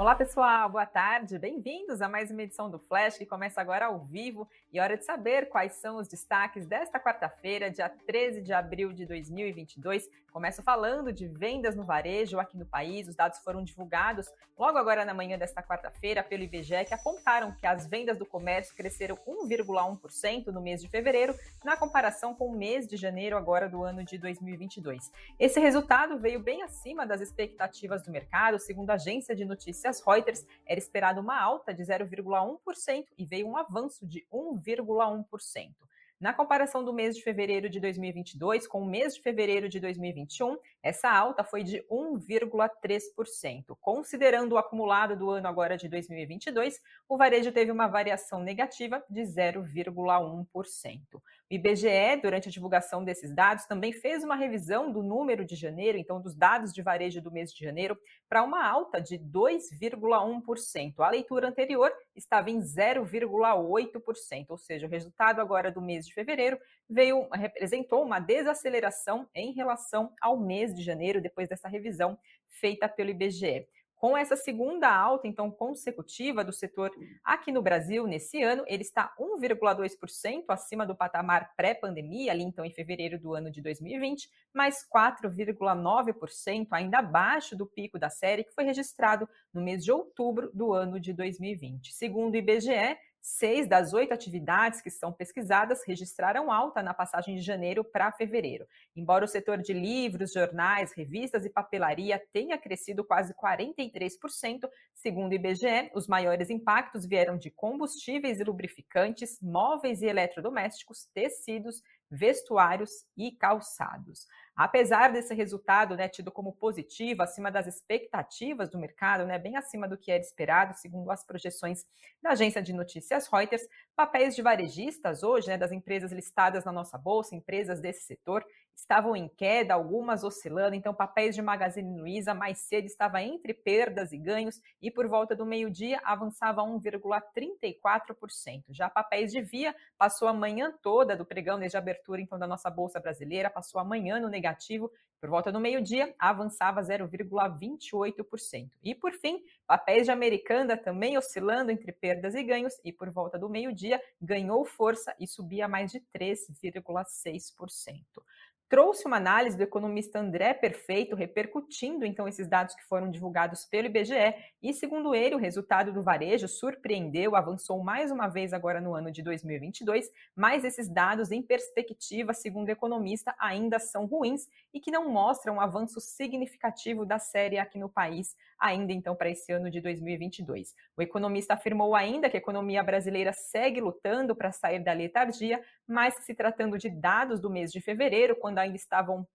Olá, pessoal, boa tarde. Bem-vindos a mais uma edição do Flash que começa agora ao vivo e hora de saber quais são os destaques desta quarta-feira, dia 13 de abril de 2022. Começo falando de vendas no varejo aqui no país. Os dados foram divulgados logo agora na manhã desta quarta-feira pelo IBGE, que apontaram que as vendas do comércio cresceram 1,1% no mês de fevereiro, na comparação com o mês de janeiro agora do ano de 2022. Esse resultado veio bem acima das expectativas do mercado, segundo a agência de notícias Reuters, era esperado uma alta de 0,1% e veio um avanço de 1,1%. Na comparação do mês de fevereiro de 2022 com o mês de fevereiro de 2021, essa alta foi de 1,3%. Considerando o acumulado do ano agora de 2022, o varejo teve uma variação negativa de 0,1%. O IBGE, durante a divulgação desses dados, também fez uma revisão do número de janeiro, então dos dados de varejo do mês de janeiro, para uma alta de 2,1%. A leitura anterior estava em 0,8%, ou seja, o resultado agora do mês de fevereiro veio representou uma desaceleração em relação ao mês de janeiro depois dessa revisão feita pelo IBGE. Com essa segunda alta, então, consecutiva do setor aqui no Brasil nesse ano, ele está 1,2% acima do patamar pré-pandemia, ali então em fevereiro do ano de 2020, mais 4,9% ainda abaixo do pico da série que foi registrado no mês de outubro do ano de 2020. Segundo o IBGE, Seis das oito atividades que estão pesquisadas registraram alta na passagem de janeiro para fevereiro. Embora o setor de livros, jornais, revistas e papelaria tenha crescido quase 43%, segundo o IBGE, os maiores impactos vieram de combustíveis e lubrificantes, móveis e eletrodomésticos, tecidos, vestuários e calçados. Apesar desse resultado né, tido como positivo, acima das expectativas do mercado, né, bem acima do que era esperado, segundo as projeções da agência de notícias Reuters, papéis de varejistas hoje, né, das empresas listadas na nossa bolsa, empresas desse setor, estavam em queda, algumas oscilando, então papéis de Magazine Luiza mais cedo estava entre perdas e ganhos e por volta do meio-dia avançava 1,34%. Já papéis de Via passou a manhã toda do pregão desde a abertura então da nossa bolsa brasileira, passou a manhã no negativo, por volta do meio-dia avançava 0,28%. E por fim, papéis de Americana também oscilando entre perdas e ganhos e por volta do meio-dia ganhou força e subia mais de 3,6% trouxe uma análise do economista André Perfeito, repercutindo então esses dados que foram divulgados pelo IBGE, e. Segundo ele, o resultado do varejo surpreendeu, avançou mais uma vez agora no ano de 2022, mas esses dados em perspectiva, segundo o economista, ainda são ruins e que não mostram um avanço significativo da série aqui no país, ainda então para esse ano de 2022. O economista afirmou ainda que a economia brasileira segue lutando para sair da letargia, mas que se tratando de dados do mês de fevereiro, quando ainda estavam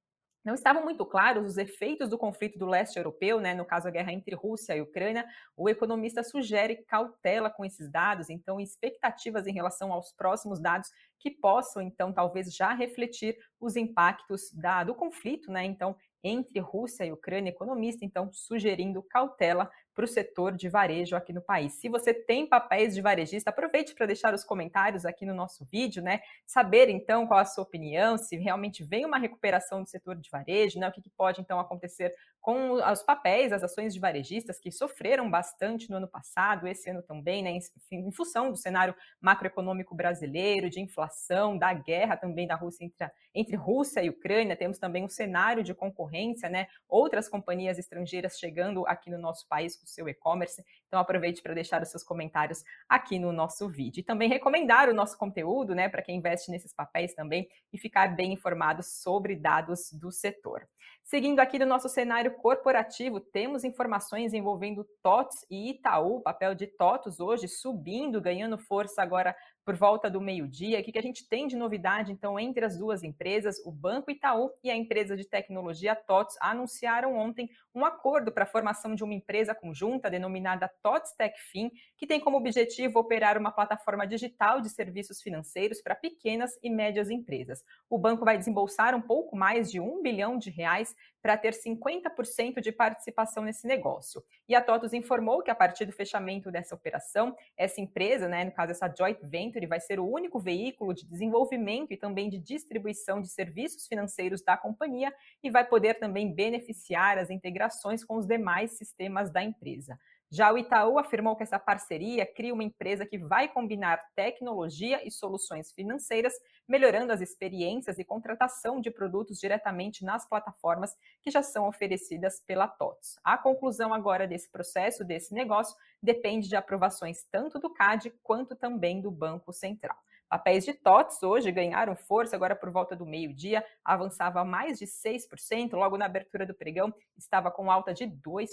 não estavam muito claros os efeitos do conflito do leste europeu, né, no caso a guerra entre Rússia e Ucrânia, o economista sugere cautela com esses dados, então expectativas em relação aos próximos dados que possam então talvez já refletir os impactos da, do conflito, né? Então entre Rússia e Ucrânia, economista então sugerindo cautela para o setor de varejo aqui no país. Se você tem papéis de varejista, aproveite para deixar os comentários aqui no nosso vídeo, né? Saber então qual a sua opinião, se realmente vem uma recuperação do setor de varejo, né? O que, que pode então acontecer com os papéis, as ações de varejistas que sofreram bastante no ano passado, esse ano também, né? Em, função do cenário macroeconômico brasileiro, de inflação, da guerra também da Rússia entre, entre Rússia e Ucrânia, temos também um cenário de concorrência, né? Outras companhias estrangeiras chegando aqui no nosso país do seu e-commerce. Então aproveite para deixar os seus comentários aqui no nosso vídeo. E também recomendar o nosso conteúdo, né, para quem investe nesses papéis também e ficar bem informado sobre dados do setor. Seguindo aqui no nosso cenário corporativo, temos informações envolvendo TOTS e Itaú, o papel de TOTS hoje subindo, ganhando força agora por volta do meio-dia. O que a gente tem de novidade, então, entre as duas empresas? O Banco Itaú e a empresa de tecnologia TOTS anunciaram ontem um acordo para a formação de uma empresa conjunta denominada TOTS TechFin, que tem como objetivo operar uma plataforma digital de serviços financeiros para pequenas e médias empresas. O banco vai desembolsar um pouco mais de um bilhão de reais para ter 50% de participação nesse negócio. E a TOTUS informou que a partir do fechamento dessa operação, essa empresa, né, no caso essa joint venture, vai ser o único veículo de desenvolvimento e também de distribuição de serviços financeiros da companhia e vai poder também beneficiar as integrações com os demais sistemas da empresa. Já o Itaú afirmou que essa parceria cria uma empresa que vai combinar tecnologia e soluções financeiras, melhorando as experiências e contratação de produtos diretamente nas plataformas que já são oferecidas pela TOTS. A conclusão agora desse processo, desse negócio, depende de aprovações tanto do CAD quanto também do Banco Central. Papéis de TOTS hoje ganharam força, agora por volta do meio-dia, avançava mais de 6%, logo na abertura do pregão estava com alta de 2%.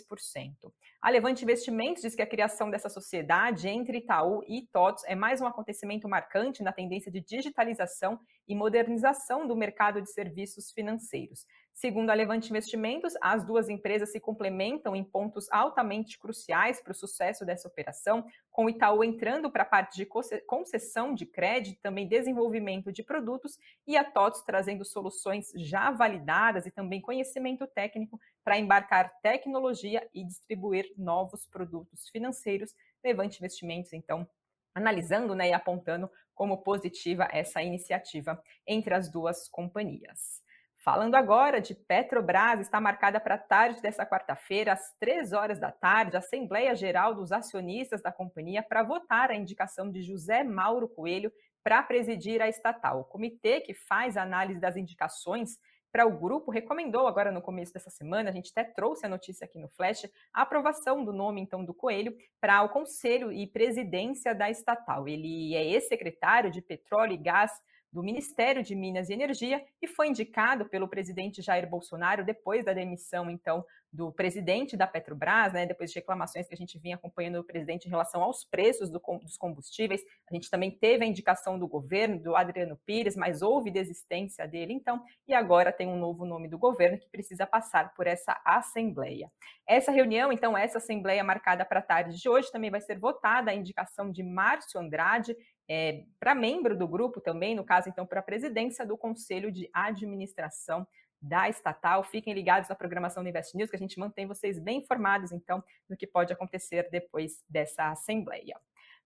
A Levante Investimentos diz que a criação dessa sociedade entre Itaú e TOTS é mais um acontecimento marcante na tendência de digitalização e modernização do mercado de serviços financeiros. Segundo a Levante Investimentos, as duas empresas se complementam em pontos altamente cruciais para o sucesso dessa operação, com o Itaú entrando para a parte de concessão de crédito, também desenvolvimento de produtos, e a TOTS trazendo soluções já validadas e também conhecimento técnico para embarcar tecnologia e distribuir novos produtos financeiros. Levante Investimentos, então, analisando né, e apontando como positiva essa iniciativa entre as duas companhias. Falando agora de Petrobras, está marcada para a tarde dessa quarta-feira, às três horas da tarde, a Assembleia Geral dos Acionistas da companhia para votar a indicação de José Mauro Coelho para presidir a estatal. O comitê que faz a análise das indicações para o grupo recomendou agora no começo dessa semana, a gente até trouxe a notícia aqui no Flash, a aprovação do nome então do Coelho para o conselho e presidência da estatal. Ele é ex-secretário de Petróleo e Gás do Ministério de Minas e Energia e foi indicado pelo presidente Jair Bolsonaro depois da demissão, então, do presidente da Petrobras, né, depois de reclamações que a gente vinha acompanhando do presidente em relação aos preços do, dos combustíveis. A gente também teve a indicação do governo, do Adriano Pires, mas houve desistência dele, então, e agora tem um novo nome do governo que precisa passar por essa assembleia. Essa reunião, então, essa assembleia marcada para a tarde de hoje, também vai ser votada a indicação de Márcio Andrade, é, para membro do grupo também, no caso, então, para a presidência do Conselho de Administração da estatal. Fiquem ligados à programação do Invest News, que a gente mantém vocês bem informados, então, do que pode acontecer depois dessa assembleia.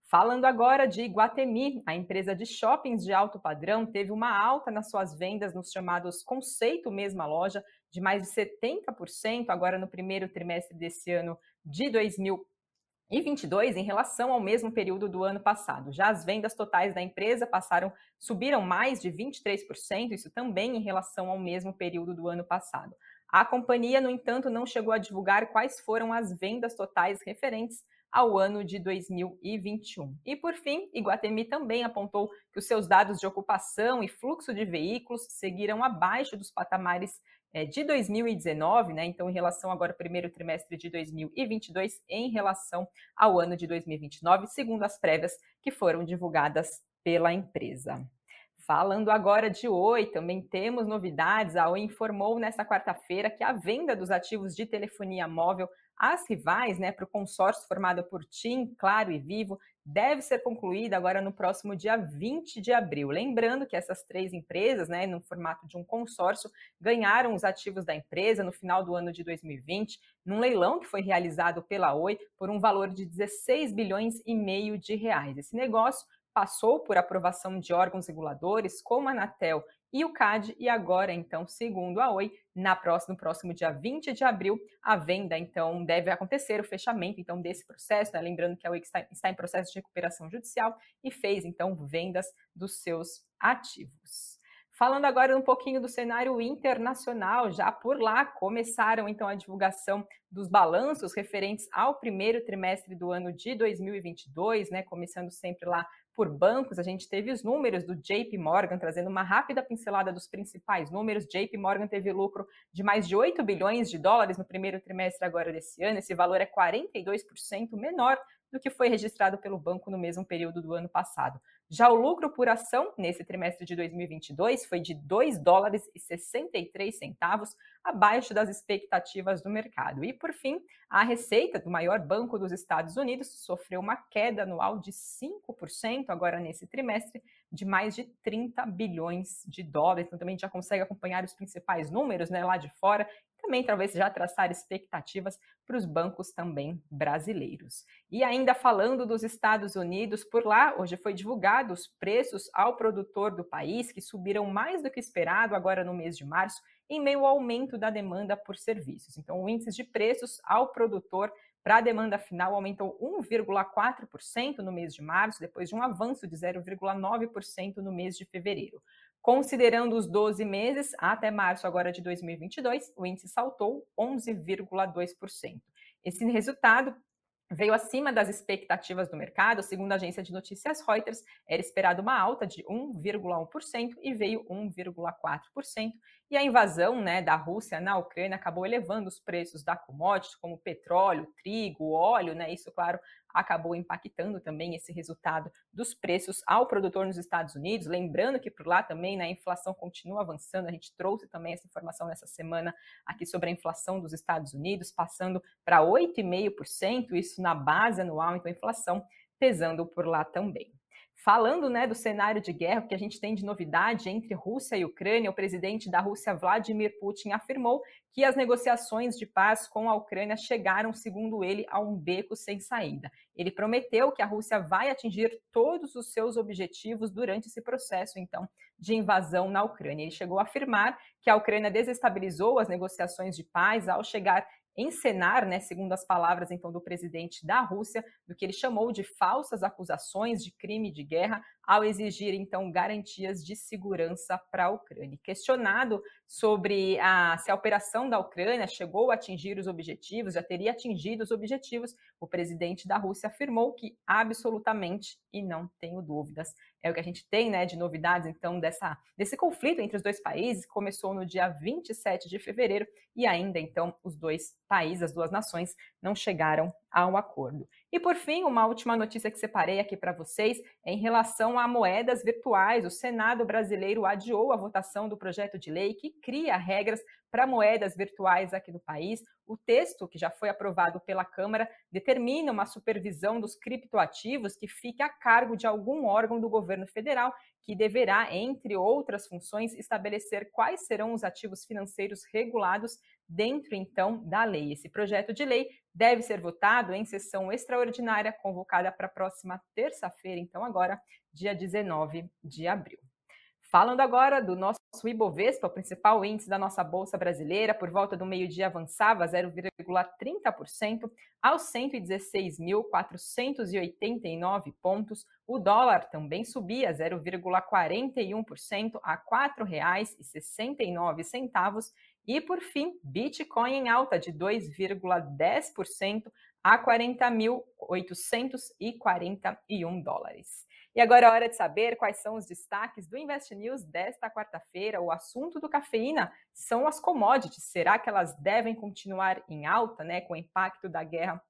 Falando agora de Iguatemi, a empresa de shoppings de alto padrão teve uma alta nas suas vendas nos chamados conceito mesma loja de mais de 70% agora no primeiro trimestre desse ano de 2020 e 22 em relação ao mesmo período do ano passado. Já as vendas totais da empresa passaram, subiram mais de 23%, isso também em relação ao mesmo período do ano passado. A companhia, no entanto, não chegou a divulgar quais foram as vendas totais referentes ao ano de 2021. E por fim, Iguatemi também apontou que os seus dados de ocupação e fluxo de veículos seguiram abaixo dos patamares de 2019, né? Então, em relação agora ao primeiro trimestre de 2022, em relação ao ano de 2029, segundo as prévias que foram divulgadas pela empresa. Falando agora de Oi, também temos novidades. A Oi informou nesta quarta-feira que a venda dos ativos de telefonia móvel às rivais, né, para o consórcio formado por TIM, Claro e Vivo, deve ser concluída agora no próximo dia 20 de abril. Lembrando que essas três empresas, né, no formato de um consórcio, ganharam os ativos da empresa no final do ano de 2020, num leilão que foi realizado pela Oi por um valor de 16 bilhões e meio de reais. Esse negócio passou por aprovação de órgãos reguladores como a Anatel e o CAD, e agora, então, segundo a Oi, na próxima, no próximo dia 20 de abril, a venda, então, deve acontecer, o fechamento, então, desse processo, né? lembrando que a Oi está, está em processo de recuperação judicial e fez, então, vendas dos seus ativos. Falando agora um pouquinho do cenário internacional, já por lá começaram então a divulgação dos balanços referentes ao primeiro trimestre do ano de 2022, né? Começando sempre lá por bancos, a gente teve os números do JP Morgan, trazendo uma rápida pincelada dos principais números. JP Morgan teve lucro de mais de 8 bilhões de dólares no primeiro trimestre agora desse ano. Esse valor é 42% menor do que foi registrado pelo banco no mesmo período do ano passado. Já o lucro por ação nesse trimestre de 2022 foi de 2 dólares e 63 centavos, abaixo das expectativas do mercado. E por fim, a receita do maior banco dos Estados Unidos sofreu uma queda anual de 5% agora nesse trimestre, de mais de 30 bilhões de dólares. Então também já consegue acompanhar os principais números né, lá de fora também talvez já traçar expectativas para os bancos também brasileiros. E ainda falando dos Estados Unidos, por lá hoje foi divulgado os preços ao produtor do país que subiram mais do que esperado agora no mês de março em meio ao aumento da demanda por serviços. Então, o índice de preços ao produtor para a demanda final aumentou 1,4% no mês de março, depois de um avanço de 0,9% no mês de fevereiro. Considerando os 12 meses até março agora de 2022, o índice saltou 11,2%. Esse resultado veio acima das expectativas do mercado. Segundo a agência de notícias Reuters, era esperado uma alta de 1,1% e veio 1,4%. E a invasão né, da Rússia na Ucrânia acabou elevando os preços da commodity, como petróleo, trigo, óleo, né? Isso, claro, acabou impactando também esse resultado dos preços ao produtor nos Estados Unidos. Lembrando que por lá também né, a inflação continua avançando. A gente trouxe também essa informação nessa semana aqui sobre a inflação dos Estados Unidos, passando para 8,5%, isso na base anual, então a inflação pesando por lá também. Falando né, do cenário de guerra que a gente tem de novidade entre Rússia e Ucrânia, o presidente da Rússia, Vladimir Putin, afirmou que as negociações de paz com a Ucrânia chegaram, segundo ele, a um beco sem saída. Ele prometeu que a Rússia vai atingir todos os seus objetivos durante esse processo, então, de invasão na Ucrânia. Ele chegou a afirmar que a Ucrânia desestabilizou as negociações de paz ao chegar encenar, né, segundo as palavras então do presidente da Rússia, do que ele chamou de falsas acusações de crime de guerra, ao exigir então garantias de segurança para a Ucrânia. Questionado sobre a, se a operação da Ucrânia chegou a atingir os objetivos, já teria atingido os objetivos, o presidente da Rússia afirmou que absolutamente e não tenho dúvidas. É o que a gente tem né, de novidades, então, dessa, desse conflito entre os dois países, que começou no dia 27 de fevereiro, e ainda então os dois países, as duas nações, não chegaram a um acordo. E por fim, uma última notícia que separei aqui para vocês é em relação a moedas virtuais. O Senado brasileiro adiou a votação do projeto de lei que cria regras para moedas virtuais aqui no país. O texto, que já foi aprovado pela Câmara, determina uma supervisão dos criptoativos que fique a cargo de algum órgão do governo federal, que deverá, entre outras funções, estabelecer quais serão os ativos financeiros regulados dentro, então, da lei. Esse projeto de lei deve ser votado em sessão extraordinária convocada para a próxima terça-feira, então, agora, dia 19 de abril. Falando agora do nosso Ibovespa, o principal índice da nossa bolsa brasileira, por volta do meio-dia avançava 0,30% aos 116.489 pontos. O dólar também subia 0,41% a R$ 4,69 e por fim, Bitcoin em alta de 2,10% a 40.841 dólares. E agora é hora de saber quais são os destaques do Invest News desta quarta-feira. O assunto do cafeína são as commodities. Será que elas devem continuar em alta, né, com o impacto da guerra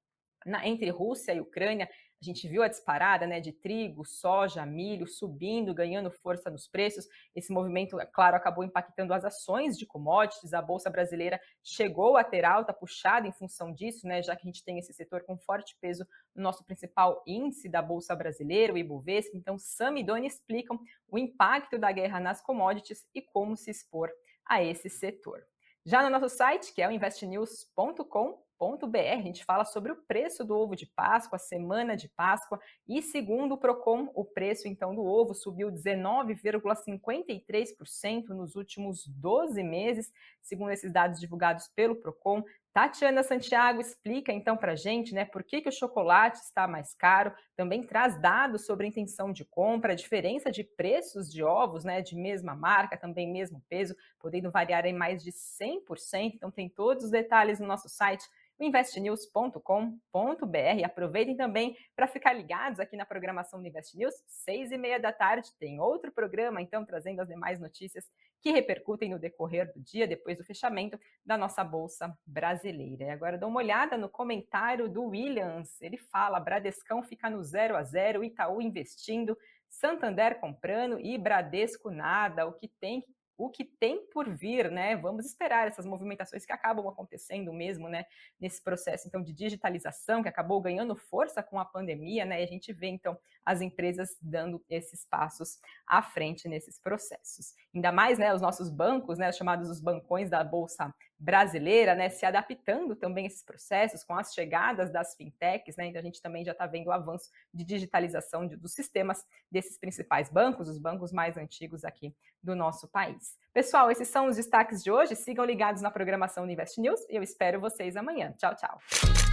na, entre Rússia e Ucrânia? A gente viu a disparada né, de trigo, soja, milho subindo, ganhando força nos preços. Esse movimento, é claro, acabou impactando as ações de commodities. A Bolsa Brasileira chegou a ter alta puxada em função disso, né, já que a gente tem esse setor com forte peso no nosso principal índice da Bolsa Brasileira, o Ibovespa. Então, Sam e Doni explicam o impacto da guerra nas commodities e como se expor a esse setor. Já no nosso site, que é o investnews.com, a gente fala sobre o preço do ovo de Páscoa, a semana de Páscoa, e segundo o Procon, o preço então do ovo subiu 19,53% nos últimos 12 meses, segundo esses dados divulgados pelo Procon. Tatiana Santiago explica então para a gente, né, por que, que o chocolate está mais caro. Também traz dados sobre intenção de compra, a diferença de preços de ovos, né, de mesma marca, também mesmo peso, podendo variar em mais de 100%. Então tem todos os detalhes no nosso site investnews.com.br. Aproveitem também para ficar ligados aqui na programação do Invest News, seis e meia da tarde tem outro programa, então trazendo as demais notícias que repercutem no decorrer do dia depois do fechamento da nossa bolsa brasileira. E agora dá uma olhada no comentário do Williams. Ele fala: Bradescão fica no 0 a 0, Itaú investindo, Santander comprando e Bradesco nada. O que tem que o que tem por vir, né? Vamos esperar essas movimentações que acabam acontecendo mesmo, né? Nesse processo, então, de digitalização que acabou ganhando força com a pandemia, né? E a gente vê, então, as empresas dando esses passos à frente nesses processos. Ainda mais, né? Os nossos bancos, né? Os chamados os bancões da Bolsa brasileira, né, se adaptando também a esses processos com as chegadas das fintechs, né, então a gente também já está vendo o avanço de digitalização de, dos sistemas desses principais bancos, os bancos mais antigos aqui do nosso país. Pessoal, esses são os destaques de hoje, sigam ligados na programação do Invest News e eu espero vocês amanhã. Tchau, tchau.